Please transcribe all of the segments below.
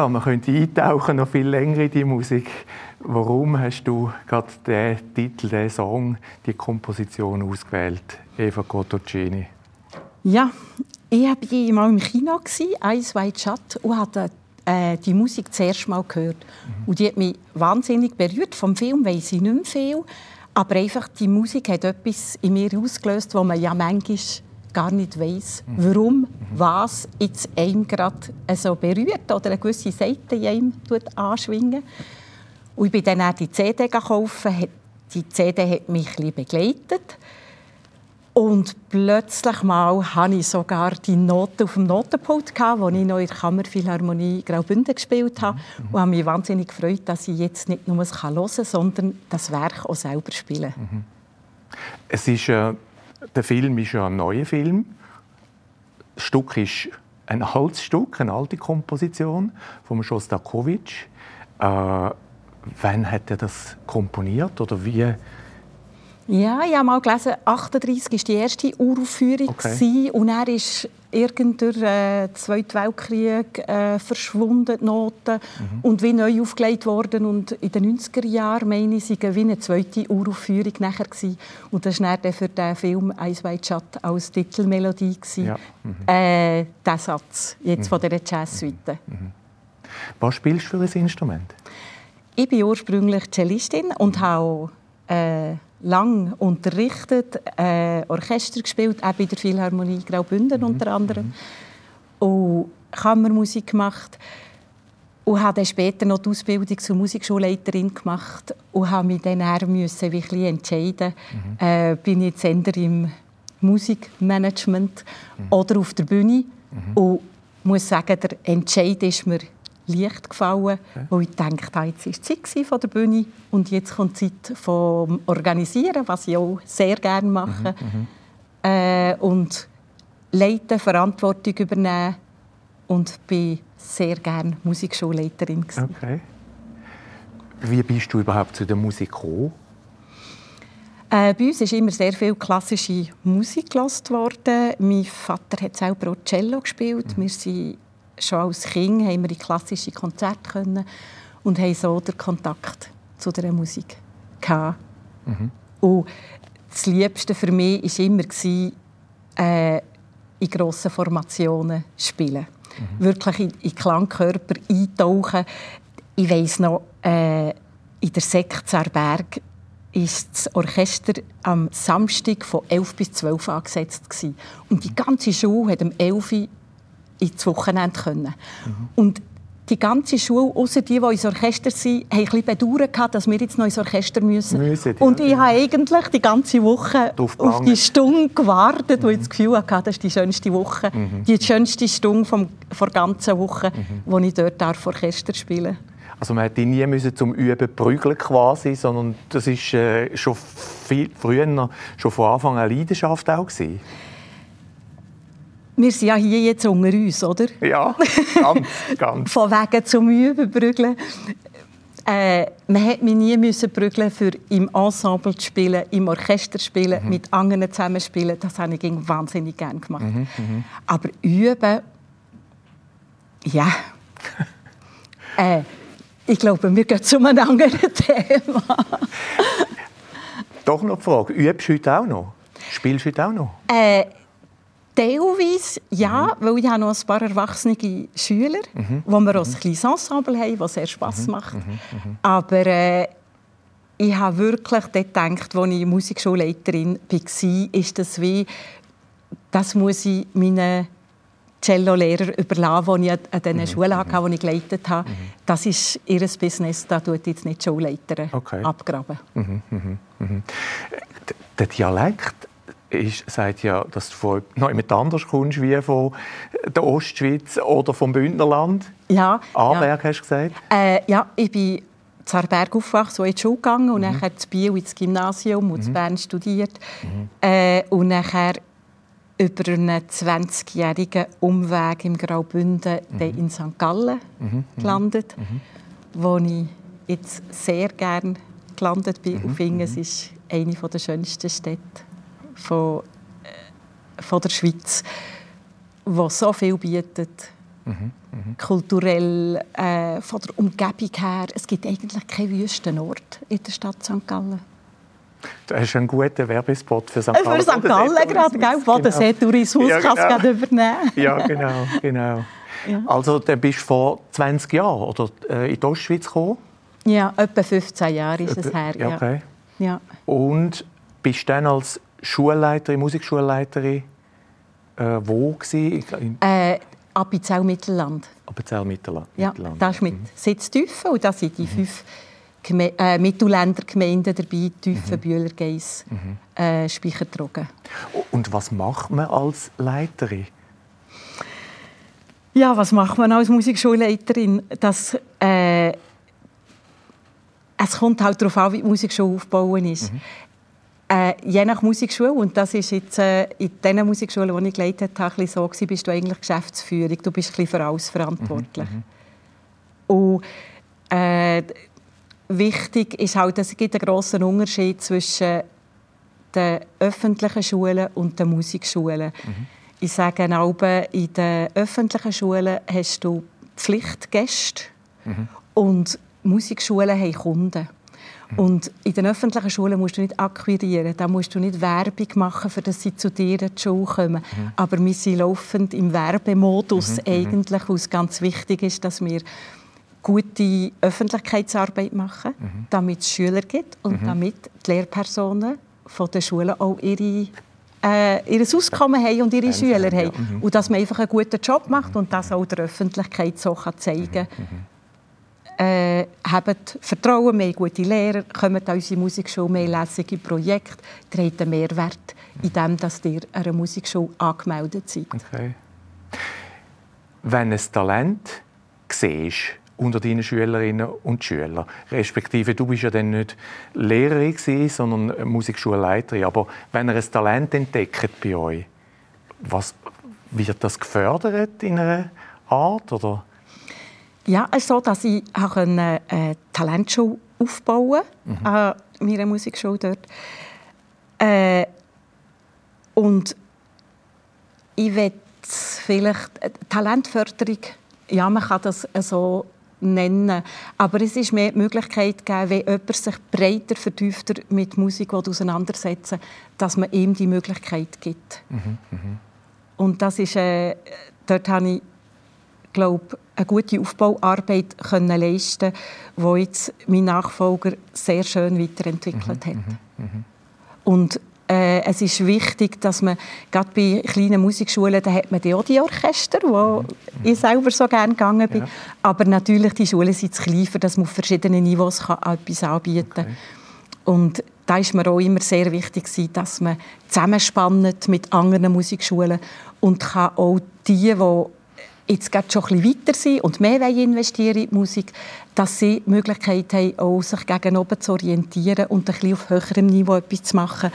Ja, man könnte eintauchen noch viel länger in die Musik. Warum hast du gerade den Titel, den Song, die Komposition ausgewählt, Eva Cottocini? Ja, ich war mal im Kino, «Eis White Shut», und habe äh, die Musik zuerst mal gehört. Mhm. Und die hat mich wahnsinnig berührt. Vom Film weiss ich nicht mehr viel. Aber einfach die Musik hat etwas in mir ausgelöst, wo man ja manchmal gar nicht weiß, warum, was jetzt einem gerade so berührt oder eine gewisse Seite in einem anschwingen. Und ich bin dann auch die CD gekauft. Die CD hat mich ein begleitet. Und plötzlich mal hatte ich sogar die Noten auf dem Notenpult, die ich noch in der Kammerphilharmonie Graubünden gespielt habe. Mhm. Und habe mich wahnsinnig gefreut, dass ich jetzt nicht nur es hören kann, sondern das Werk auch selber spielen mhm. Es ist, äh, Der Film ist ja ein neuer Film. Das Stück ist ein Holzstück, eine alte Komposition von Shostakovich. Äh, wann hat er das komponiert oder wie ja, ich habe mal gelesen, 38 war die erste Uraufführung okay. und er ist irgendein äh, Zweiten Weltkrieg äh, verschwunden, die Noten, mhm. und wie neu aufgelegt worden. Und in den 90er Jahren, meine ich, war wie eine zweite Uraufführung nachher. Gewesen. Und das war dann für den Film «Eis White Shut» als Titelmelodie. Ja. Mhm. Äh, der Satz jetzt mhm. von dieser Jazzsuite. Mhm. Was spielst du für ein Instrument? Ich bin ursprünglich Cellistin und habe äh, lang unterrichtet, äh, Orchester gespielt, auch bei der Philharmonie Graubünden mhm. unter anderem. Mhm. Und Kammermusik gemacht. Und habe dann später noch die Ausbildung zur Musikschulleiterin gemacht und habe mich dann müssen, wie entscheiden, mhm. äh, bin ich jetzt eher im Musikmanagement mhm. oder auf der Bühne. Mhm. Und muss sagen, der Entscheid ist mir leicht gefallen, okay. wo ich gedacht habe, jetzt ist die Zeit von der Bühne und jetzt kommt die Zeit vom Organisieren, was ich auch sehr gerne mache. Mhm, mhm, äh, und leiten, Verantwortung übernehmen und bin sehr gerne Musikschulleiterin. Okay. Wie bist du überhaupt zu der Musik gekommen? Äh, bei uns ist immer sehr viel klassische Musik gelassen worden. Mein Vater hat selber auch Cello gespielt. Mhm. Wir sind schon als Kind haben wir in klassische Konzerte können und haben so den Kontakt zu der Musik gehabt. Mhm. Und das Liebste für mich war immer, äh, in grossen Formationen spielen. Mhm. Wirklich in, in Klangkörper eintauchen. Ich weiss noch, äh, in der Sekt Berg ist das Orchester am Samstag von 11 bis 12 angesetzt. Gewesen. Und die ganze Schule hat um 11 Uhr ins Wochenende können. Mhm. Und die ganze Schule, außer die, die ins Orchester sind, haben ein bisschen bedauert, dass wir jetzt noch ins Orchester müssen. müssen ja, und ich ja. habe eigentlich die ganze Woche auf die Stunde gewartet, mhm. wo ich das Gefühl hatte, das ist die schönste Woche, mhm. die schönste Stunde vom, der ganzen Woche, mhm. wo ich dort darf Orchester spielen also man musste nie müssen zum Üben prügeln quasi, sondern das ist äh, schon viel früher, schon von Anfang an eine Leidenschaft auch gewesen wir sind ja hier jetzt unter uns, oder? Ja, ganz, ganz. Von wegen zum Üben prügeln. Äh, man hat mich nie müssen prügeln für im Ensemble zu spielen, im Orchester zu spielen, mhm. mit anderen zusammen zu spielen. Das habe ich wahnsinnig gerne gemacht. Mhm, mhm. Aber üben, ja. äh, ich glaube, wir gehen zu einem anderen Thema. Doch noch die Frage, übst du heute auch noch? Spielst du heute auch noch? Äh, Teilweise ja, mhm. weil ich habe noch ein paar erwachsene Schüler, mhm. wo wir auch ein mhm. kleines Ensemble haben, das sehr Spass mhm. macht. Mhm. mhm. Aber äh, ich habe wirklich dort gedacht, als ich Musikschulleiterin war, ist das wie, das muss ich meinen Cello-Lehrer überlassen, die ich an den Schulen hatte, die ich geleitet habe. Das ist ihr Business, da tut jetzt nicht die Schulleiter okay. abgraben. Der Dialekt ist, sagt ja, dass du von jemand anders kommst wie von der Ostschweiz oder vom Bündnerland. Ja. Aarberg ja. hast du gesagt? Äh, ja, ich bin in Aarberg aufgewachsen, so in die Schule gegangen und mhm. dann zu Biel ins Gymnasium und mhm. in Bern studiert. Mhm. Äh, und nachher über einen 20-jährigen Umweg im Graubünden mhm. in St. Gallen mhm. mhm. gelandet, mhm. wo ich jetzt sehr gerne gelandet bin und finde, es ist eine der schönsten Städte von, äh, von der Schweiz, die so viel bietet. Mhm. mhm. kulturell, äh, von der Umgebung her. Es gibt eigentlich keinen Wüstenort in der Stadt St. Gallen. Du hast einen guten Werbespot für St. Gallen. Für St. Gallen gerade, gell? Bodensee-Tourismus ja, genau. kannst du übernehmen. Ja, genau. genau. Ja. Also, dann bist du vor 20 Jahren oder, äh, in die Ostschweiz gekommen? Ja, etwa 15 Jahre ist es her. Ja, okay. ja. Und bist dann als Schulleiterin, Musikschulleiterin, äh, wo gewesen? Äh, Appenzell Mittelland. Appenzell Mittelland. Ja, das ist mit mhm. Sitztiefen und da sind die mhm. fünf Geme äh, Mittelländer Gemeinden dabei, Tüfen, mhm. Bühler, Geiss, mhm. äh, Speichertrogen. Und was macht man als Leiterin? Ja, was macht man als Musikschulleiterin? Das, äh, es kommt halt darauf an, wie die Musikschule aufgebaut ist. Mhm. Äh, je nach Musikschule, und das ist jetzt äh, in den Musikschulen, die ich geleitet habe, so gewesen, bist du eigentlich Geschäftsführung, du bist ein für alles verantwortlich. Mhm. mhm. Und äh, wichtig ist halt, dass es gibt einen grossen Unterschied zwischen den öffentlichen Schulen und den Musikschulen. Mhm. Ich sage auch, in den öffentlichen Schulen hast du Pflichtgäste mhm. und Musikschulen haben Kunden. Und in den öffentlichen Schulen musst du nicht akquirieren, da musst du nicht Werbung machen, für dass sie zu dir in die Schule kommen. Mhm. Aber wir sind laufend im Werbemodus mhm. mhm. eigentlich, es ganz wichtig ist, dass wir gute Öffentlichkeitsarbeit machen, mhm. damit es Schüler gibt und mhm. damit die Lehrpersonen von den Schulen auch ihre äh, ihr Auskommen haben und ihre Einzelne, Schüler haben. Ja. Mhm. Und dass man einfach einen guten Job macht und das auch der Öffentlichkeit so kann zeigen kann. Äh, haben Vertrauen, mehr gute Lehrer, kommen an unsere Musikschule, mehr lässige Projekte, treten Mehrwert, indem dass ihr einer Musikschule angemeldet seid. Okay. Wenn ein Talent siehst, unter deinen Schülerinnen und Schülern. Respektive, du bist ja dann nicht Lehrerin gewesen, sondern Musikschulleiterin. Aber wenn ihr ein Talent entdeckt bei euch, was, wird das gefördert in einer Art? Oder? Ja, es ist so, dass ich eine äh, Talentschule aufbauen mhm. an meiner Musikschule dort. Äh, und ich will vielleicht äh, Talentförderung, ja, man kann das so nennen, aber es ist mehr die Möglichkeit gegeben, wenn jemand sich breiter, vertiefter mit Musik auseinandersetzen dass man ihm die Möglichkeit gibt. Mhm, mh. Und das ist, äh, dort habe ich glaube, eine gute Aufbauarbeit können leisten können, die jetzt mein Nachfolger sehr schön weiterentwickelt mhm, hat. Mhm, mhm. Und äh, es ist wichtig, dass man, gerade bei kleinen Musikschulen, da hat man die auch die Orchester, wo mhm. ich selber so gerne gegangen bin. Ja. Aber natürlich, die Schulen sind zu klein, dass man auf verschiedenen Niveaus kann etwas anbieten kann. Okay. Und da ist mir auch immer sehr wichtig, dass man zusammenspannt mit anderen Musikschulen und kann auch die, die jetzt gerade schon ein bisschen weiter sind und mehr investieren in die Musik, dass sie die Möglichkeit haben, auch sich gegen oben zu orientieren und ein bisschen auf höherem Niveau etwas zu machen.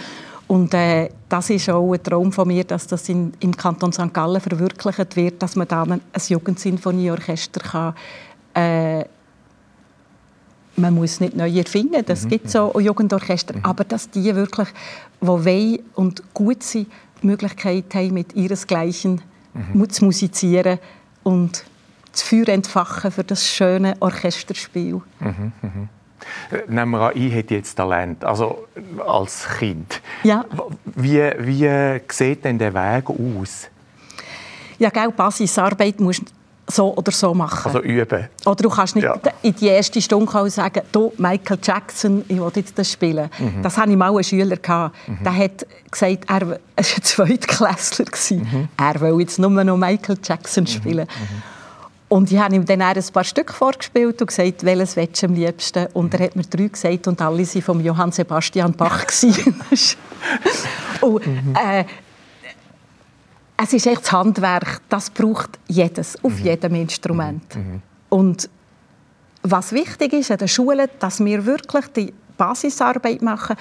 Und äh, das ist auch ein Traum von mir, dass das in, im Kanton St. Gallen verwirklicht wird, dass man da ein Jugendsinfonieorchester kann. Äh, man muss nicht neu erfinden, das mhm. gibt so Jugendorchester, mhm. aber dass die wirklich, die wollen und gut sind, die Möglichkeit haben, mit ihresgleichen mhm. zu musizieren und das Feuer entfachen für das schöne Orchesterspiel. Mhm, mhm. Nehmen wir an, ich hätte jetzt Talent, also als Kind. Ja. Wie, wie sieht denn der Weg aus? Ja, gell, Basisarbeit musst so oder so machen. Also üben. Oder du kannst nicht ja. in die erste Stunde sagen, du, Michael Jackson, ich will jetzt das spielen. Mhm. Das hatte ich mal einen Schüler. Gehabt. Mhm. Der hat gesagt, er war ein Zweitklässler. Mhm. Er will jetzt nur noch Michael Jackson mhm. spielen. Mhm. Und ich habe ihm dann ein paar Stücke vorgespielt und gesagt, welches willst du am liebsten? Und er hat mir drei gesagt und alle waren von Johann Sebastian Bach. und, mhm. äh, es ist echt das Handwerk, das braucht jedes, auf mhm. jedem Instrument. Mhm. mhm. Und was wichtig ist an den Schulen, dass wir wirklich die Basisarbeit machen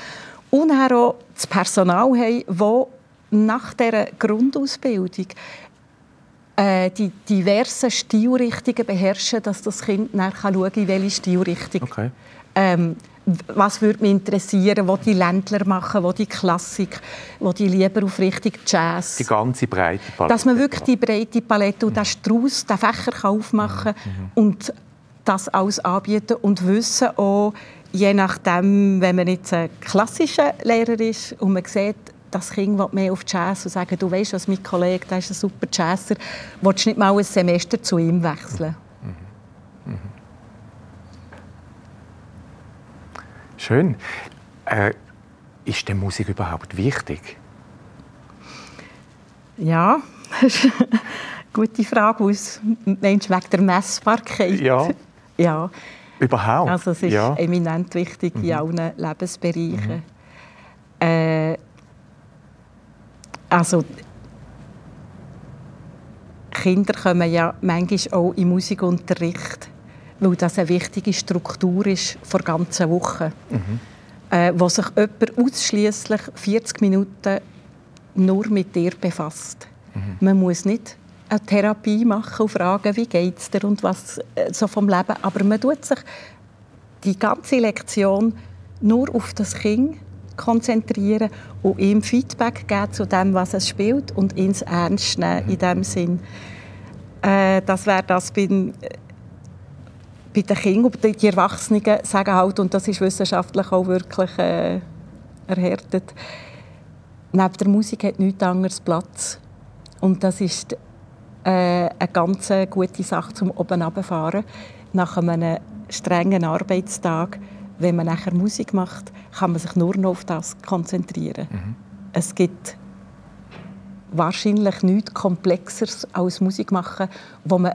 und auch das Personal haben, das nach dieser Grundausbildung äh, die diversen Stilrichtungen beherrschen, dass das Kind nachher schauen kann, in welche Stilrichtung okay. ähm, was würde mich interessieren, wo die Ländler machen, wo die Klassik, wo die lieber auf richtig Jazz. Die ganze breite Palette. Dass man wirklich die breite Palette und den Strauß, den Fächer kann aufmachen kann mhm. und das alles anbieten und wissen auch, je nachdem, wenn man jetzt ein klassischer Lehrer ist und man sieht, das Kind will mehr auf Jazz und sagen, du weißt, was mein Kollege, der ist ein super Jazzer, willst du nicht mal ein Semester zu ihm wechseln? Mhm. Mhm. Schön. Äh, ist denn Musik überhaupt wichtig? Ja, gute Frage. Was meinst wegen der Messbarkeit? Ja. ja. Überhaupt? Also es ist ja. eminent wichtig mhm. in allen Lebensbereichen. Mhm. Äh, also Kinder kommen ja manchmal auch in Musikunterricht, weil das eine wichtige Struktur ist vor ganzen Woche. Mhm. Äh, wo sich jemand ausschließlich 40 Minuten nur mit dir befasst. Mhm. Man muss nicht eine Therapie machen und fragen, wie geht es dir und was äh, so vom Leben. Aber man tut sich die ganze Lektion nur auf das Kind konzentrieren und ihm Feedback geben zu dem, was es spielt und ins Ernst nehmen in dem Sinn. Äh, das wäre das bei, bei den Kindern. Die Erwachsenen sagen halt, und das ist wissenschaftlich auch wirklich äh, erhärtet, neben der Musik hat nichts anderes Platz. Und das ist äh, eine ganz gute Sache zum oben runterfahren nach einem strengen Arbeitstag wenn man nachher Musik macht, kann man sich nur noch auf das konzentrieren. Mhm. Es gibt wahrscheinlich nichts Komplexeres als Musik machen, wo man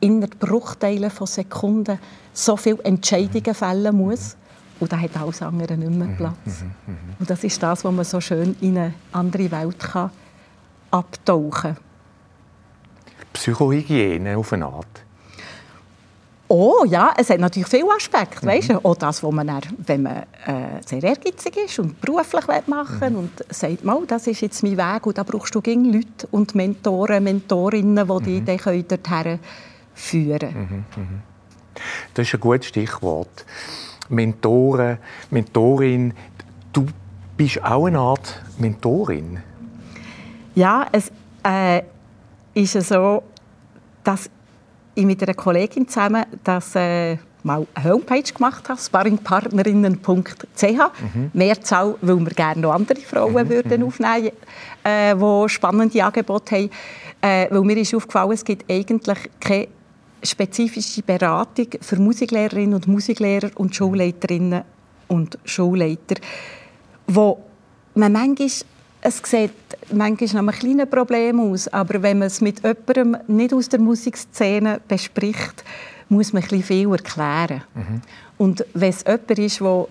in Bruchteilen von Sekunden so viele Entscheidungen fällen muss. Und da hat alles andere nicht mehr mhm. Platz. Mhm. Mhm. Und das ist das, was man so schön in eine andere Welt kann abtauchen kann. Psychohygiene auf eine Art. Oh ja, es hat natürlich viele Aspekte. Mhm. Weißt du? Auch das, wo man dann, wenn man äh, sehr ehrgeizig ist und beruflich machen mhm. und sagt, mal, das ist jetzt mein Weg und da brauchst du gegen Leute und Mentoren, Mentorinnen, die mhm. dich dorthin führen. Mhm. Mhm. Das ist ein gutes Stichwort. Mentoren, Mentorin. Du bist auch eine Art Mentorin. Ja, es äh, ist so, dass ich mit einer Kollegin zusammen das äh, mal eine Homepage gemacht habe, sparringpartnerinnen.ch. Mhm. Mehrzahl, weil wir gerne noch andere Frauen mhm. würden mhm. aufnehmen äh, die spannende Angebote haben. Äh, weil mir ist aufgefallen, es gibt eigentlich keine spezifische Beratung für Musiklehrerinnen und Musiklehrer und Schulleiterinnen und Schulleiter, wo man manchmal es sieht manchmal noch ein kleines Problem aus, aber wenn man es mit jemandem nicht aus der Musikszene bespricht, muss man ein viel erklären. Mhm. Und wenn es jemand ist, der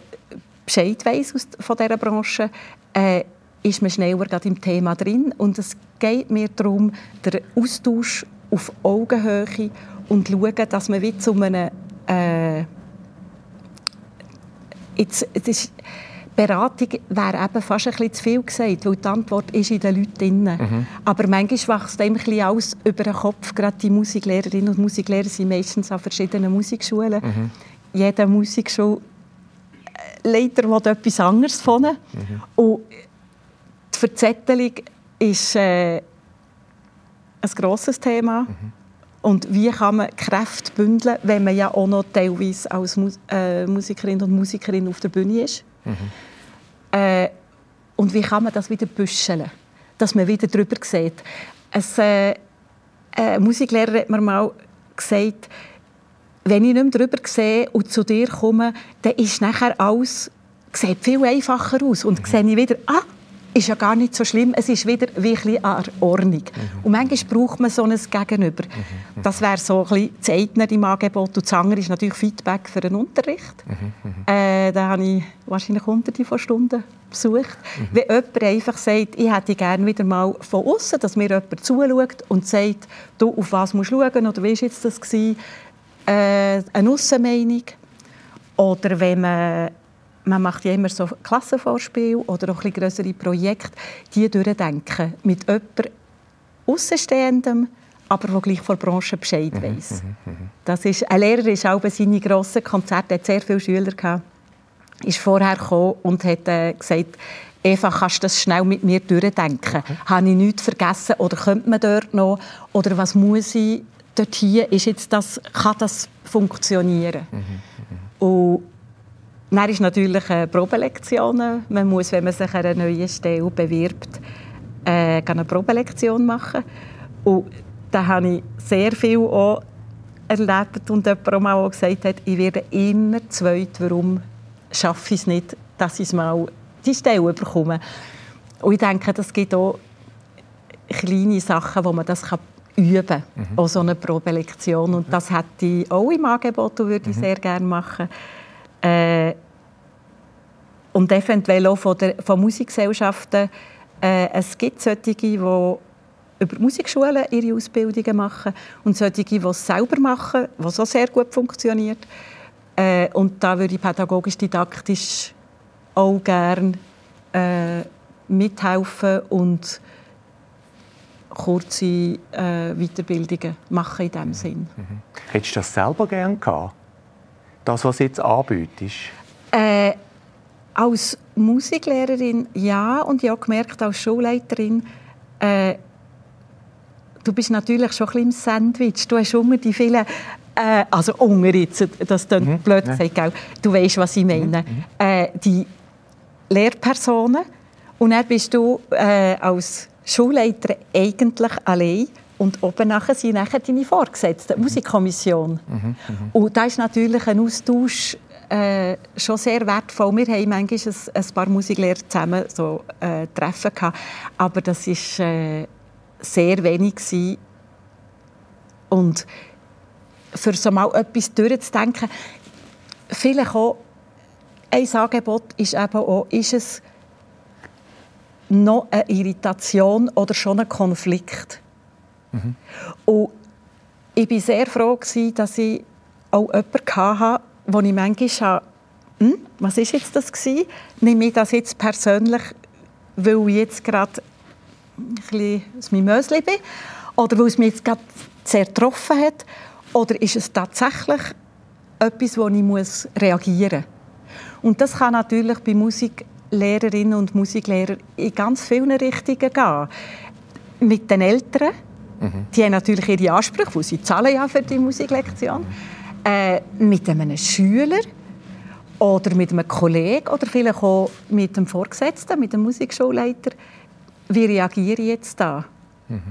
Bescheid weiss von dieser Branche, äh, ist man schneller im Thema drin. Und es geht mir darum, den Austausch auf Augenhöhe und schauen, dass man wie zu einem... Äh, jetzt, ist, Beratung wäre eben fast ein bisschen zu viel gesagt, weil die Antwort ist in den Leuten drin. Mhm. Aber manchmal wächst einem ein alles über den Kopf. Gerade die Musiklehrerinnen und Musiklehrer sind meistens an verschiedenen Musikschulen. Mhm. Jeder Musikschulleiter will etwas anderes von ihnen. Mhm. Und die Verzettelung ist äh, ein grosses Thema. Mhm. Und wie kann man Kräfte bündeln, wenn man ja auch noch teilweise als Mus äh, Musikerin und Musikerin auf der Bühne ist? Mhm. Äh, und wie kann man das wieder büscheln, dass man wieder drüber sieht. Ein, äh, ein Musiklehrer hat mir mal gesagt, wenn ich nicht mehr drüber sehe und zu dir komme, dann ist nachher alles sieht viel einfacher aus. Und mhm. sehe ich wieder, ah, ist ja gar nicht so schlimm. Es ist wieder wirklich eine Ordnung. Mhm. Und manchmal braucht man so ein Gegenüber. Mhm. Das wäre so ein bisschen das im Angebot. Und das andere ist natürlich Feedback für den Unterricht. Mhm. Äh, da habe ich wahrscheinlich hunderte von Stunden besucht. Mhm. Wenn jemand einfach sagt, ich hätte gerne wieder mal von außen, dass mir jemand zuschaut und sagt, du, auf was musst du schauen oder wie war jetzt das? Gewesen? Äh, eine Aussenmeinung. Oder wenn man man macht ja immer so Klassenvorspiele oder auch ein größere Projekte, die durchdenken mit jemandem Außenstehendem, aber der gleich von der Branche Bescheid mhm, weiss. Mhm, mhm, das ist, ein Lehrer ist auch bei seinen grossen Konzerten, hat sehr viele Schüler gehabt. ist vorher gekommen und hat äh, gesagt, Eva, kannst du das schnell mit mir durchdenken? Okay. Habe ich nichts vergessen oder könnte man dort noch? Oder was muss ich dort hier? Ist jetzt das, kann das funktionieren? Mhm. Mhm. Und dann ist natürlich eine Probelektion. Man muss, wenn man sich an einer neuen Stelle bewirbt, äh, eine Probelektion machen. Und da habe ich sehr viel auch erlebt und jemand auch gesagt hat, ich werde immer zweit, warum schaffe ich es nicht, dass ich mal die Stelle bekomme. Und ich denke, das gibt auch kleine Sachen, wo man das kann üben kann, mhm. auch so eine Probelektion. Und das hätte ich auch im Angebot und würde ich mhm. sehr gerne machen. Äh, und eventuell auch von, der, von Musikgesellschaften. Äh, es gibt solche, die über Musikschulen ihre Ausbildungen machen und solche, die es selber machen, was auch sehr gut funktioniert. Äh, und da würde ich pädagogisch-didaktisch auch gerne äh, mithelfen und kurze äh, Weiterbildungen machen in diesem Sinn. Mhm. Hättest du das selber gerne gehabt? Das, was jetzt anbietest? Äh, als Musiklehrerin ja und ich habe gemerkt, als Schulleiterin äh, du bist natürlich schon ein bisschen im Sandwich. Du hast immer die vielen, äh, also unter jetzt, das klingt mhm. blöd gesagt, ja. du weißt, was ich meine, mhm. äh, die Lehrpersonen und dann bist du äh, als Schulleiter eigentlich allein und oben nachher sind nachher deine Vorgesetzten, die Musikkommission. Mhm. Mhm. Und da ist natürlich ein Austausch äh, schon sehr wertvoll. Wir haben manchmal ein, ein paar Musiklehrer zusammen so, äh, Treffen gehabt, aber das ist äh, sehr wenig gewesen. Und für so mal etwas durchzudenken, vielleicht auch ein Angebot ist eben auch, ist es noch eine Irritation oder schon ein Konflikt. Mhm. Und ich war sehr froh, gewesen, dass ich auch jemanden hatte, wo ich manchmal habe, hm, was ist jetzt das gewesen? Nehme ich das jetzt persönlich, weil ich jetzt gerade ein bisschen mein Mösli bin? Oder weil es mich jetzt gerade sehr getroffen hat? Oder ist es tatsächlich etwas, wo ich muss reagieren muss? Und das kann natürlich bei Musiklehrerinnen und Musiklehrern in ganz vielen Richtungen gehen. Mit den Eltern, mhm. die haben natürlich ihre Ansprüche, weil sie zahlen ja für die Musiklektion. Äh, mit einem Schüler oder mit einem Kollegen oder vielleicht auch mit dem Vorgesetzten, mit dem Musikschulleiter wie reagiere ich jetzt da? Mhm.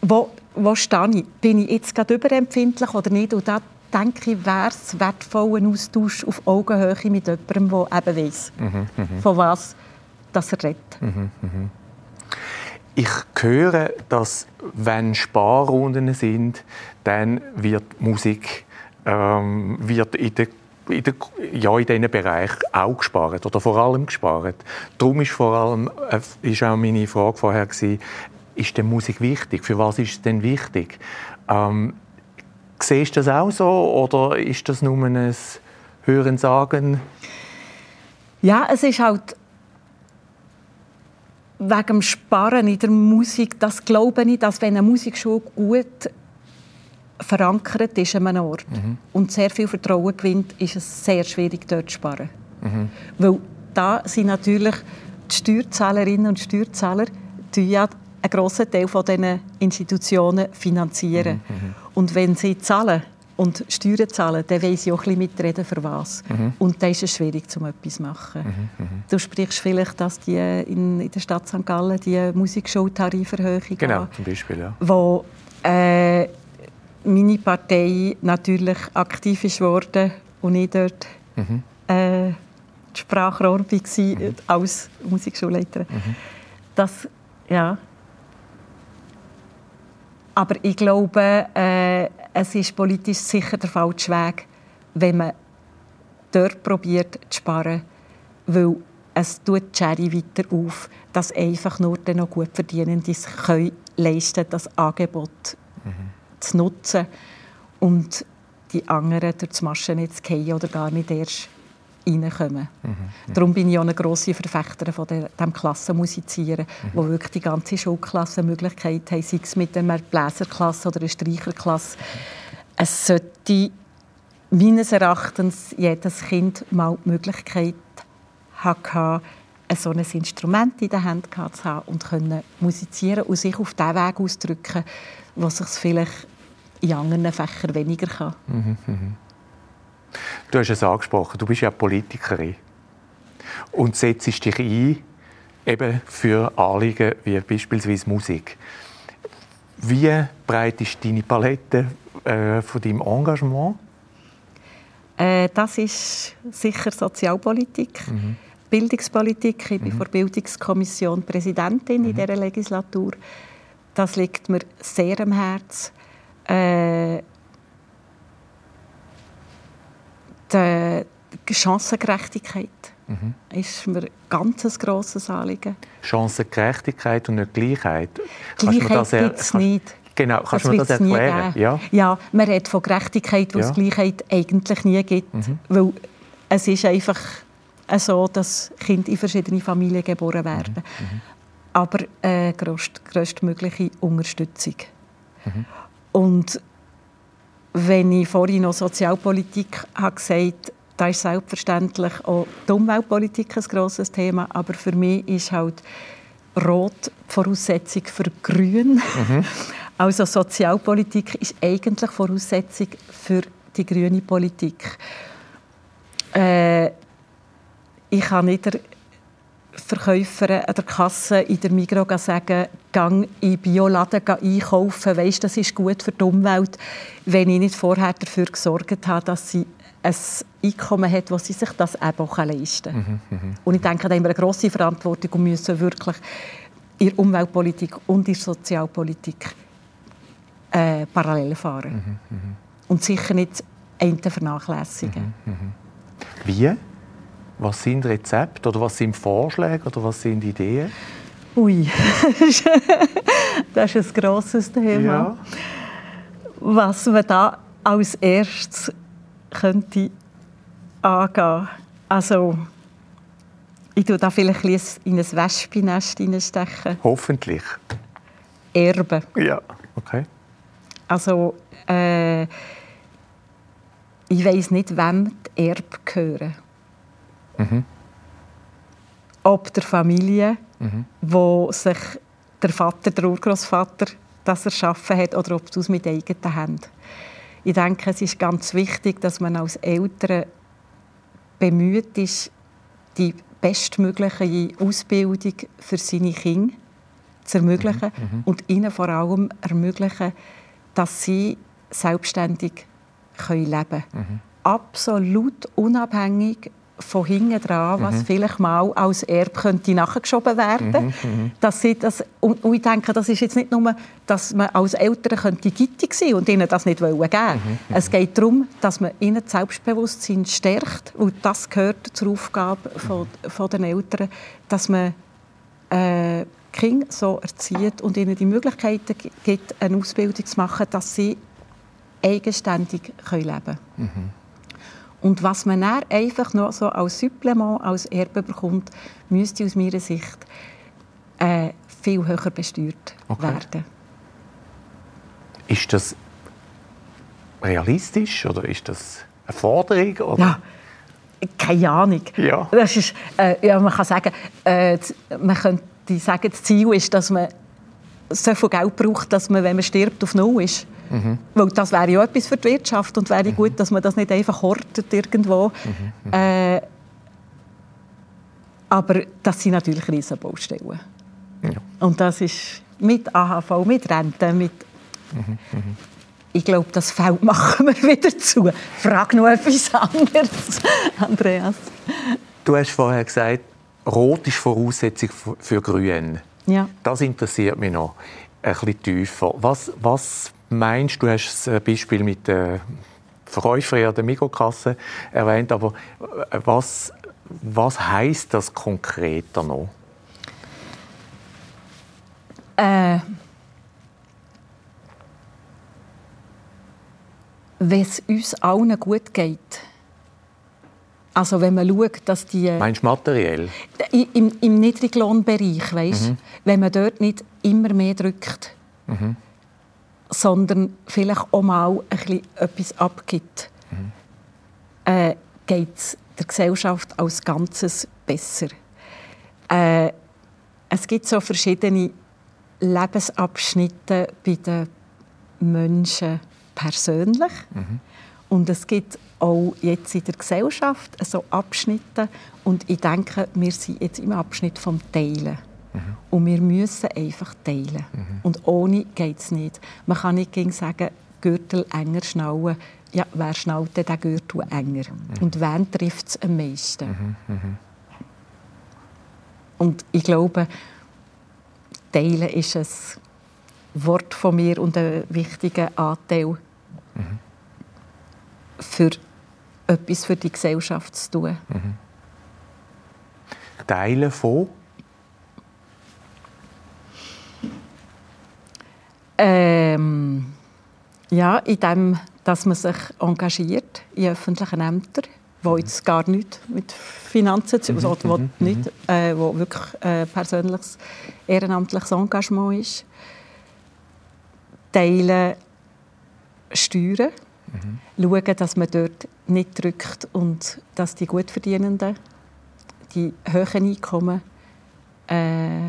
Wo, wo stehe ich? Bin ich jetzt gerade überempfindlich oder nicht? Und da denke ich, wäre es wertvoll, ein Austausch auf Augenhöhe mit jemandem, der eben weiss, mhm, mhm. von was das er redet. Mhm, mhm. Ich höre, dass wenn Sparrunden sind, dann wird Musik ähm, wird in der in, der, ja, in diesen Bereich auch gespart oder vor allem gespart. Darum ist vor allem äh, ist auch meine Frage vorher gewesen, ist denn Musik wichtig? Für was ist es denn wichtig? Ähm, siehst du das auch so oder ist das nur ein Hören sagen? Ja, es ist halt wegen dem Sparen in der Musik, das glaube ich, dass wenn eine Musikschule gut verankert ist an einem Ort mhm. und sehr viel Vertrauen gewinnt, ist es sehr schwierig, dort zu sparen. Mhm. Weil da sind natürlich die Steuerzahlerinnen und Steuerzahler die ja einen grossen Teil von diesen Institutionen finanzieren. Mhm. mhm. Und wenn sie zahlen und Steuern zahlen, dann wollen sie auch ein bisschen mitreden, für was. Mhm. Und dann ist es schwierig, um etwas zu machen. Mhm. mhm. Du sprichst vielleicht, dass die in, in der Stadt St. Gallen die Musikschultariferhöhung Genau, zum Beispiel, ja. Wo, äh, meine Partei natürlich aktiv ist worden und ich dort mhm. äh, Sprachrohr war mhm. als Musikschulleiterin. Mhm. Das, ja. Aber ich glaube, äh, es ist politisch sicher der falsche Weg, wenn man dort probiert zu sparen, weil es tut die Schere weiter auf, dass einfach nur die noch gut Verdienende können leisten das Angebot mhm zu nutzen und die anderen durch das Maschennetz fallen oder gar nicht erst reinkommen. Mhm, mhm. Darum bin ich auch eine grosse Verfechterin von dem Klassenmusizieren, mhm. wo wirklich die ganze Schulklasse Möglichkeit haben, sei es mit einer Bläserklasse oder einer Streicherklasse. Es sollte meines Erachtens jedes Kind mal die Möglichkeit hatte, so ein Instrument in der Hand zu haben und können musizieren und sich auf diesen Weg ausdrücken, was sich vielleicht in anderen Fächern weniger kann. Mhm, mh. Du hast es angesprochen, du bist ja Politikerin und setzt dich ein eben für Anliegen wie beispielsweise Musik. Wie breit ist deine Palette äh, von deinem Engagement? Äh, das ist sicher Sozialpolitik, mhm. Bildungspolitik. Ich bin mhm. vor Bildungskommission Präsidentin mhm. in dieser Legislatur. Das liegt mir sehr am Herzen. Äh, die Chancengerechtigkeit mhm. ist mir ganz ein grosses Anliegen. Chancengerechtigkeit und nicht Gleichheit? Gleichheit gibt es nicht. Genau, kannst du mir das erklären? Ja. ja, man redet von Gerechtigkeit, wo ja. es Gleichheit eigentlich nie gibt. Mhm. Weil es ist einfach so, dass Kinder in verschiedene Familien geboren werden. Mhm. mhm. Aber äh, grösst, grösstmögliche Unterstützung. Mhm. Und wenn ich vorhin noch Sozialpolitik habe gesagt da ist selbstverständlich auch die Umweltpolitik ein grosses Thema, aber für mich ist halt Rot Voraussetzung für Grün. Mhm. Also Sozialpolitik ist eigentlich Voraussetzung für die grüne Politik. Äh, ich kann nicht der Verkäuferin an der Kasse in der Migros sagen, gang in Bioladen einkaufen, weisst, das ist gut für die Umwelt, wenn ich nicht vorher dafür gesorgt habe, dass sie ein Einkommen hat, das sie sich das eben auch leisten kann. Mhm, mh. Und ich denke, da haben wir eine grosse Verantwortung und müssen wirklich in der Umweltpolitik und in der Sozialpolitik äh, parallel fahren. Mhm, mh. Und sicher nicht einen vernachlässigen. Mhm, mh. Wie? Was sind Rezepte oder was sind Vorschläge oder was sind Ideen? Ui, das ist ein grosses Thema. Ja. Was man da als erstes könnte angehen. Also, ich tue da vielleicht in ein Wespennest hineinstechen. Hoffentlich. Erben. Ja, okay. Also, äh, ich weiß nicht, wem die Erbe gehören. Mhm. Ob der Familie, mhm. wo sich der Vater, der Urgroßvater, das erschaffen hat, oder ob es mit eigenen Händen. Ich denke, es ist ganz wichtig, dass man als Eltern bemüht ist, die bestmögliche Ausbildung für seine Kinder zu ermöglichen mhm, mhm. und ihnen vor allem ermöglichen, dass sie selbstständig leben können. Mhm. Absolut unabhängig von hinten dran, was mhm. vielleicht mal als Erb könnte nachgeschoben werden mhm, mhm. dass sie das und, und, ich denke, das ist jetzt nicht nur, dass man als Eltern könnte gittig sein und ihnen das nicht geben wollen. Mhm, mhm. Es geht darum, dass man ihnen das Selbstbewusstsein stärkt und das gehört zur Aufgabe von, von den Eltern, dass man äh, Kinder so erzieht und ihnen die Möglichkeiten gibt, eine Ausbildung zu machen, dass sie eigenständig leben können. Mhm. Und was man dann einfach noch so als Supplement, als Erbe bekommt, müsste aus meiner Sicht äh, viel höher besteuert okay. werden. Ist das realistisch oder ist das eine Forderung? Oder? Ja, keine Ahnung. Ja. Das ist, äh, ja, man kann sagen, äh, man könnte sagen, das Ziel ist, dass man so viel Geld braucht, dass man, wenn man stirbt, auf Null ist. Mhm. Weil das wäre ja etwas für die Wirtschaft und wäre mhm. gut, dass man das nicht einfach hortet irgendwo. Mhm. Äh, aber das sind natürlich riesige Baustellen. Ja. Und das ist mit AHV, mit Rente, mit... Ich glaube, das Feld machen wir wieder zu. Frag noch etwas anderes, Andreas. Du hast vorher gesagt, Rot ist Voraussetzung für Grün. Ja. Das interessiert mich noch ein bisschen tiefer. Was, was meinst du? hast das Beispiel mit der Verkäuferin an der Mikrokasse erwähnt, aber äh, was, was heißt das konkreter noch? Äh, wenn es uns allen gut geht. Also wenn man schaut, dass die... Äh, Meinst du materiell? Im, im Niedriglohnbereich, weißt? Mhm. Wenn man dort nicht immer mehr drückt. Mhm sondern vielleicht auch mal ein bisschen etwas abgibt, mhm. äh, geht es der Gesellschaft als Ganzes besser. Äh, es gibt so verschiedene Lebensabschnitte bei den Menschen persönlich. Mhm. Und es gibt auch jetzt in der Gesellschaft so Abschnitte. Und ich denke, wir sind jetzt im Abschnitt vom Teilen. Mhm. Und wir müssen einfach teilen. Mhm. Und ohne geht es nicht. Man kann nicht gegen sagen, Gürtel enger schnallen. Ja, wer schnallt den Gürtel enger? Mhm. Und wen trifft es am meisten? Mhm. Mhm. Und ich glaube, Teilen ist ein Wort von mir und ein wichtiger Anteil mhm. für etwas für die Gesellschaft zu tun. Teilen von? Ähm, ja, in dem, dass man sich engagiert in öffentlichen Ämtern, wo jetzt gar nichts mit Finanzen zu tun also, wo, mhm. nicht, äh, wo wirklich äh, persönliches ehrenamtliches Engagement ist. Teilen Steuern, mhm. schauen, dass man dort nicht drückt und dass die Gutverdienenden, die hohen Einkommen äh,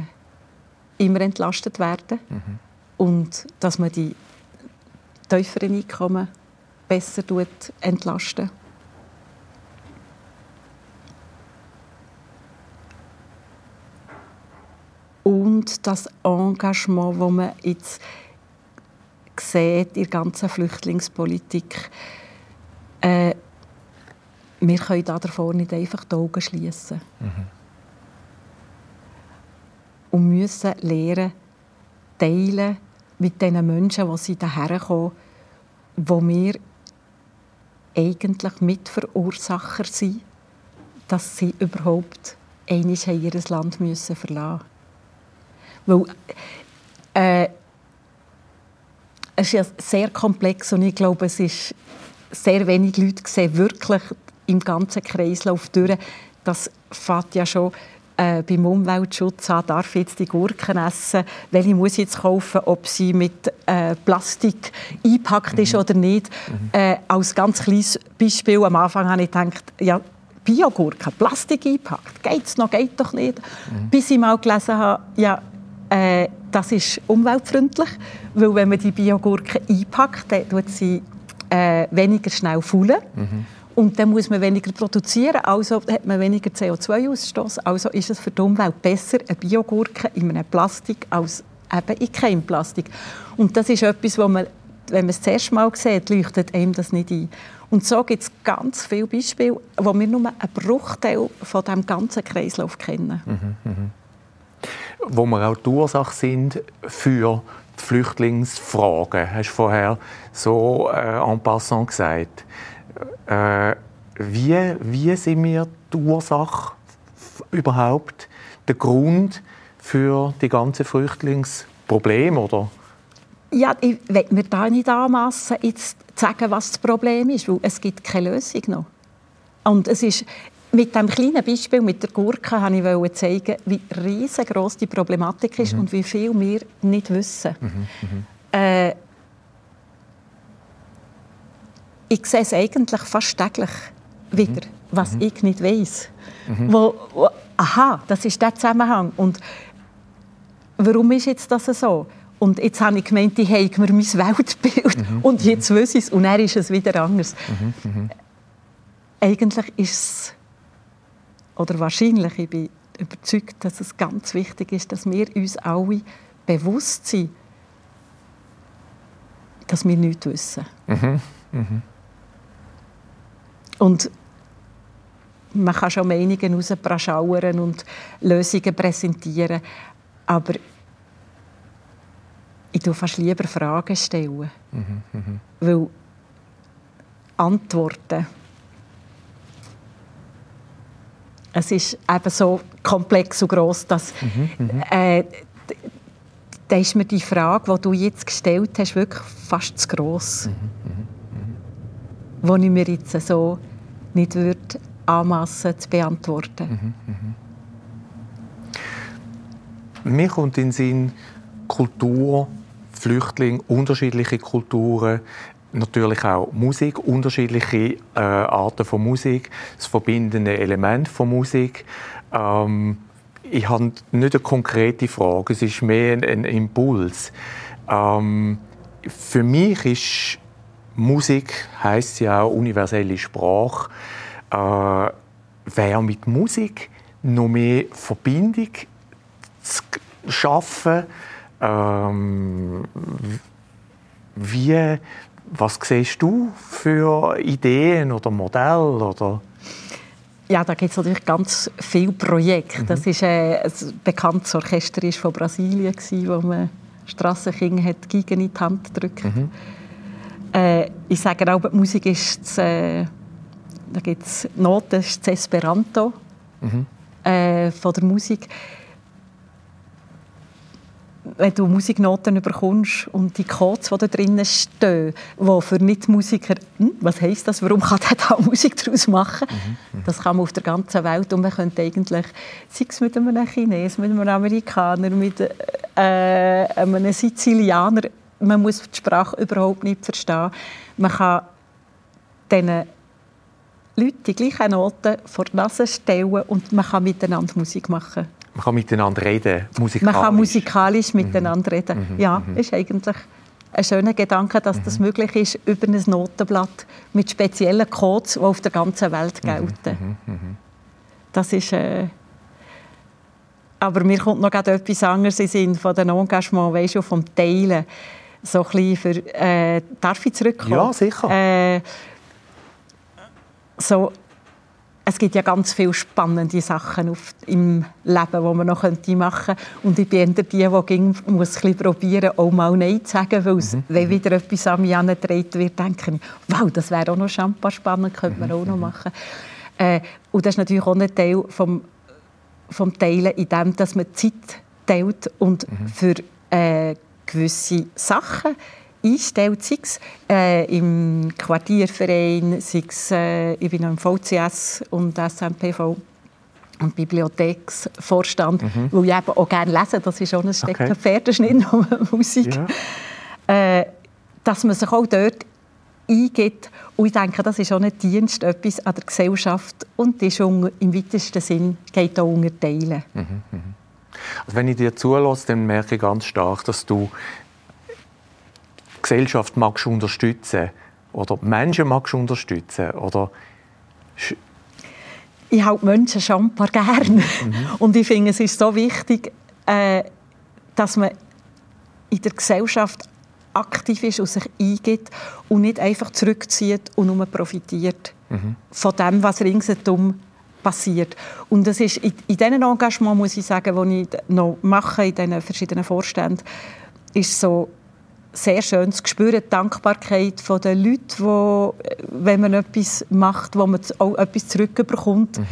immer entlastet werden mhm. Und dass man die tieferen Einkommen besser entlasten und das Engagement, das man jetzt sieht in der ganzen Flüchtlingspolitik, äh, wir können davor nicht einfach die Augen schließen. Mhm. Und müssen lernen, teilen mit den Menschen, die sie daherkommen, wo wir eigentlich Mitverursacher sind, dass sie überhaupt einmal ihr Land müssen verlassen müssen. Äh, es ist ja sehr komplex und ich glaube, es ist sehr wenig Leute sehen wirklich im ganzen Kreislauf durch. Das fängt ja schon äh, beim Umweltschutz an. Darf ich jetzt die Gurken essen? Welche muss ich jetzt kaufen? Ob sie mit äh, Plastik eingepackt mhm. ist oder nicht? Mhm. Äh, als ganz kleines Beispiel, am Anfang habe ich gedacht, ja, Biogurken, Plastik eingepackt, geht es noch, geht doch nicht. Mhm. Bis ich mal gelesen habe, ja, äh, das ist umweltfreundlich, weil wenn man die Biogurken einpackt, dann tut sie äh, weniger schnell faulen. Mhm. Und dann muss man weniger produzieren, also hat man weniger CO2-Ausstoß. Also ist es für die Umwelt besser, eine Biogurke in einem Plastik als eben in keinem Plastik. Und das ist etwas, wo man, wenn man es das erste Mal sieht, leuchtet einem das nicht ein. Und so gibt es ganz viele Beispiele, wo wir nur einen Bruchteil von diesem ganzen Kreislauf kennen. Mhm, mh wo wir auch die Ursache sind für die Flüchtlingsfragen. Hast du vorher so äh, en passant gesagt. Äh, wie, wie sind wir die Ursache überhaupt, der Grund für die ganzen Flüchtlingsprobleme, oder? Ja, ich will mir da nicht anmassen, jetzt zu sagen, was das Problem ist, weil es gibt keine Lösung noch. Und es ist mit dem kleinen Beispiel mit der Gurke wollte ich zeigen, wie riesengroß die Problematik ist mhm. und wie viel wir nicht wissen. Mhm. Mhm. Äh, ich sehe es eigentlich fast täglich wieder, mhm. was mhm. ich nicht weiß. Mhm. Wo, wo, aha, das ist der Zusammenhang. Und warum ist jetzt das so? Und jetzt habe ich gemeint, ich habe mir mein Weltbild und jetzt weiß ich es und dann ist es wieder anders. Eigentlich ist es oder wahrscheinlich, ich bin überzeugt, dass es ganz wichtig ist, dass wir uns alle bewusst sind, dass wir nichts wissen. Mhm. Mhm. Und man kann schon Meinungen rauspraschauern und Lösungen präsentieren, aber ich tue fast lieber Fragen stellen, mhm. mhm. weil Antworten es ist eben so komplex und groß, dass mhm, mhm, äh, da ist mir die Frage, die du jetzt gestellt hast, wirklich fast zu gross. Mhm, mhm, mhm. ich mir jetzt so nicht würde anmassen zu beantworten. Mhm, mhm. Mir kommt in den Sinn Kultur, Flüchtlinge, unterschiedliche Kulturen natürlich auch Musik, unterschiedliche äh, Arten von Musik, das verbindende Element von Musik. Ähm, ich habe nicht eine konkrete Frage, es ist mehr ein, ein Impuls. Ähm, für mich ist Musik heißt ja auch universelle Sprache. Äh, wer mit Musik noch mehr Verbindung zu schaffen, ähm, wie, was siehst du für Ideen oder Modelle? Oder? Ja, da gibt es natürlich ganz viele Projekte. Mhm. Das ist äh, ein bekanntes Orchester ist von Brasilien, gewesen, wo man Strassenkinder hat Gigen in die Hand gedrückt. Mhm. Äh, ich sage auch, die Musik ist das, äh, da gibt es Noten, das ist das Esperanto mhm. äh, von der Musik wenn du Musiknoten bekommst und die Codes, die da drinnen stehen, die für Nicht-Musiker, hm, was heisst das, warum kann der da Musik daraus machen? Mhm, mhm. Das kann man auf der ganzen Welt und man könnte eigentlich, sei es mit einem Chinesen, mit einem Amerikaner, mit äh, einem Sizilianer, man muss die Sprache überhaupt nicht verstehen. Man kann diesen Leuten die gleichen Noten vor die Nase stellen und man kann miteinander Musik machen. Man kann miteinander reden, musikalisch. Man kann musikalisch mhm. miteinander reden. Mhm. Ja, mhm. ist eigentlich ein schöner Gedanke, dass mhm. das möglich ist über ein Notenblatt mit speziellen Codes, die auf der ganzen Welt mhm. gelten. Mhm. Das ist... Äh aber mir kommt noch etwas anderes in Sinn von den Engagement, weißt du, vom Teilen. So ein für, äh, darf ich zurückkommen? Ja, sicher. Äh, so es gibt ja ganz viele spannende Sachen auf, im Leben, die man noch machen könnte. Und ich bin eher die, die ging, muss ein probieren, auch mal Nein zu sagen, weil mhm. wenn wieder etwas an mich herangetreten wird, denke ich, wow, das wäre auch noch spannend, könnte man mhm. auch noch machen. Äh, und das ist natürlich auch ein Teil vom, vom Teilen, in dem, dass man Zeit teilt und mhm. für äh, gewisse Sachen einstellt, sei es äh, im Quartierverein, sei es, äh, ich bin noch im VCS und SMPV und Bibliotheksvorstand, mhm. weil ich eben auch gerne lese, das ist auch ein Steckenpferd, okay. das ist nicht nur Musik. Ja. Äh, dass man sich auch dort eingibt und ich denke, das ist auch ein Dienst, etwas an der Gesellschaft und ist im weitesten Sinn geht auch unter Teilen. Mhm, mhm. Also wenn ich dir zulasse, dann merke ich ganz stark, dass du Gesellschaft magst unterstützen oder Menschen magst unterstützen oder ich habe Menschen schon ein paar gerne mhm. und ich finde es ist so wichtig, äh, dass man in der Gesellschaft aktiv ist und sich eingibt und nicht einfach zurückzieht und nur profitiert mhm. von dem, was ringsherum passiert. Und das ist in, in diesen Engagement, muss ich sagen, die ich noch mache, in diesen verschiedenen Vorständen, ist so sehr schön zu spüren, die Dankbarkeit der Leute, wo, wenn man etwas macht, wo man auch etwas zurückbekommt. Mhm.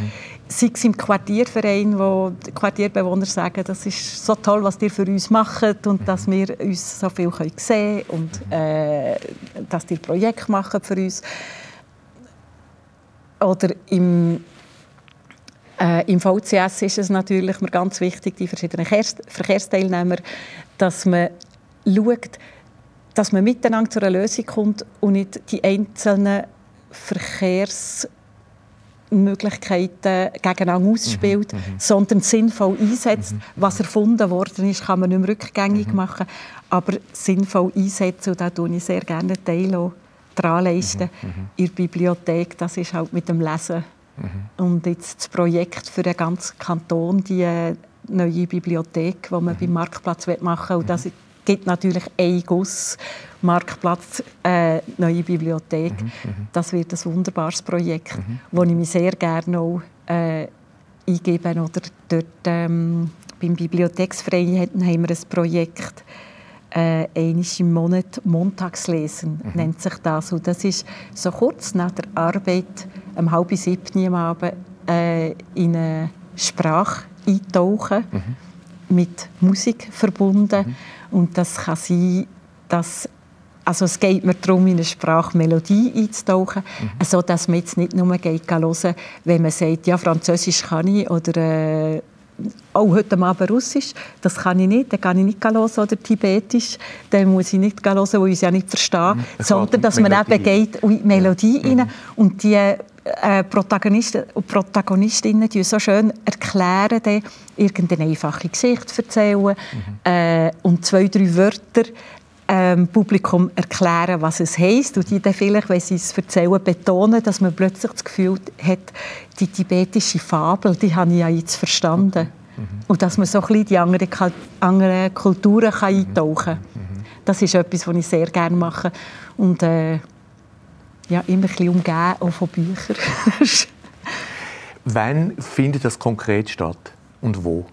Sei es im Quartierverein, wo die Quartierbewohner sagen, das ist so toll, was ihr für uns macht und mhm. dass wir uns so viel sehen können und mhm. äh, dass ihr Projekte machen für uns. Oder im äh, Im VCS ist es natürlich mir ganz wichtig, die verschiedenen Verkehrsteilnehmer, dass man schaut, dass man miteinander zu einer Lösung kommt und nicht die einzelnen Verkehrsmöglichkeiten gegeneinander ausspielt, mhm, mhm. sondern sinnvoll einsetzt. Mhm. Was erfunden worden ist, kann man nicht mehr rückgängig mhm. machen, aber sinnvoll einsetzen und da tue ich sehr gerne Teil daran leisten. Mhm, mhm. In der Bibliothek, das ist halt mit dem Lesen. Und jetzt das Projekt für den ganzen Kanton, die äh, neue Bibliothek, die man beim Marktplatz machen will. Und das gibt natürlich einen Guss, Marktplatz, äh, neue Bibliothek. Mhm, mhm, das wird ein wunderbares Projekt, mhm. wo ich mich sehr gerne auch äh, eingebe. Oder dort ähm, beim Bibliotheksverein haben wir ein Projekt, äh, einmal im Monat Montagslesen mhm. nennt sich das. Und das ist so kurz nach der Arbeit, um halb sieben am Abend, äh, in eine Sprache eintauchen, mhm. mit Musik verbunden. Mhm. Und das kann sein, dass also es geht mir darum, in eine Sprachmelodie einzutauchen, mhm. sodass man jetzt nicht nur geht hören, wenn man sagt, ja, Französisch kann ich oder äh, auch heute Abend Russisch, das kann ich nicht, dann kann ich nicht hören, oder Tibetisch, dann muss ich nicht hören, weil ich es ja nicht verstehe, mhm. sondern dass man eben geht in die Melodie mhm. rein und die äh, Protagonisten und Protagonistinnen die so schön erklären, dann irgendeine einfache Geschichte erzählen mhm. äh, und zwei, drei Wörter ähm, Publikum erklären, was es heisst und die dann vielleicht, wenn sie es erzählen, betonen, dass man plötzlich das Gefühl hat, die tibetische Fabel, die habe ich ja jetzt verstanden. Mhm. Und dass man so ein bisschen die anderen, anderen Kulturen kann eintauchen kann. Mhm. Das ist etwas, was ich sehr gerne mache. Und äh, ja, immer ein bisschen umgeben, auch von Büchern. Wann findet das konkret statt und wo?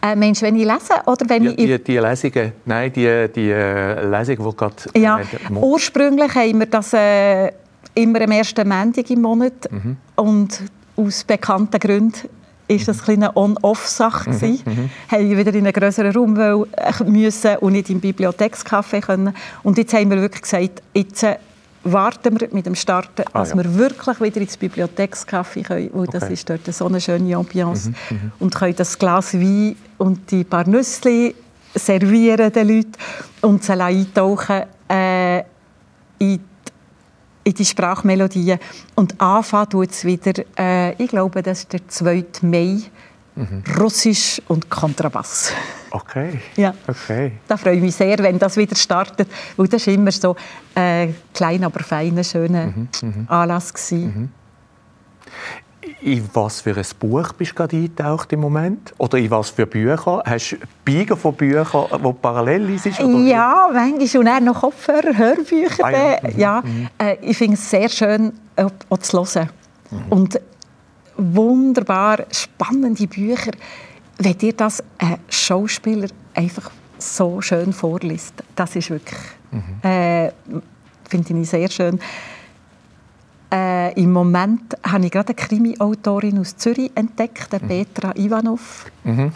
Äh, meinst wenn ich lese oder wenn ja, ich... Die, die Lesungen, nein, die, die äh, Lesung, die gerade... Ja, ursprünglich haben wir das äh, immer am ersten Montag im Monat mhm. und aus bekannten Gründen ist das eine On-Off-Sache mhm. mhm. Haben wir wieder in einen größeren Raum äh, müssen und nicht im Bibliothekscafé können. Und jetzt haben wir wirklich gesagt, jetzt äh, warten wir mit dem Starten, ah, dass ja. wir wirklich wieder ins Bibliothekscafé können, weil okay. das ist dort so eine schöne Ambiance. Mhm, mhm, und können das Glas Wein und die paar Nüsse servieren den Leuten und sie eintauchen äh, in, die, in die Sprachmelodien. Und anfangen tut es wieder, äh, ich glaube, das ist der 2. Mai, mhm. Russisch und Kontrabass. Okay. Ja. okay. Da freue ich mich sehr, wenn das wieder startet, weil das ist immer so ein äh, kleiner, aber feiner, schöner mhm. Mhm. Anlass gewesen. Mhm. In was für ein Buch bist du gerade eingetaucht im Moment? Oder in was für Bücher? Hast du Biegen von Büchern, die parallel liest? Ja, manchmal. Und dann noch Kopfhörer, Hörbücher. Ah, ja. Ja mhm. äh, ich finde es sehr schön, auch zu hören. Mhm. Und wunderbar spannende Bücher wenn dir das ein Schauspieler einfach so schön vorliest, das ist wirklich, mhm. äh, finde ich sehr schön. Äh, Im Moment habe ich gerade eine Krimi-Autorin aus Zürich entdeckt, mhm. Petra Ivanov. Mhm.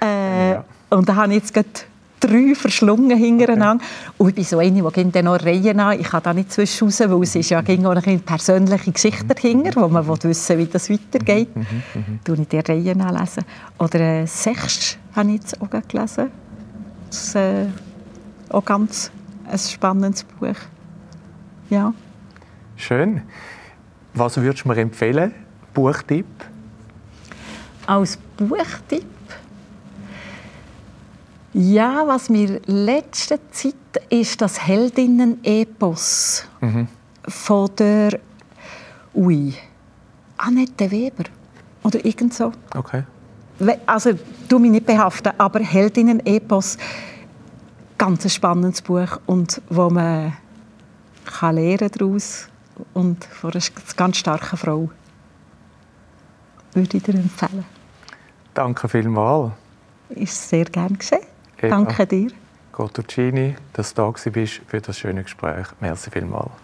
Äh, ja. Und da habe ich jetzt gerade drei verschlungen hintereinander. Okay. Und ich bin so eine, die dann noch Reihen an. Ich kann da nicht zwischen raus, weil es ist ja ging auch eine persönliche Geschichte dahinter, wo man wissen will, wie das weitergeht. Mhm, mhm, mhm. ich die Reihen anlesen. Oder äh, Sechst habe ich jetzt auch gelesen. Das ist äh, auch ganz ein spannendes Buch. Ja. Schön. Was würdest du mir empfehlen? Buchtipp? Als Buchtipp? Ja, was mir letzte Zeit ist das Heldinnen-Epos mhm. von der Ui Annette Weber oder irgend so. Okay. Also du mich nicht behaften, aber Heldinnen-Epos, ganz ein spannendes Buch und wo man kann lernen daraus und von einer ganz starken Frau würde ich dir empfehlen. Danke vielmals. Ist sehr gern geschehen. Eva, Danke dir. Gottuccini, dass du da warst für das schöne Gespräch. Merci vielmals.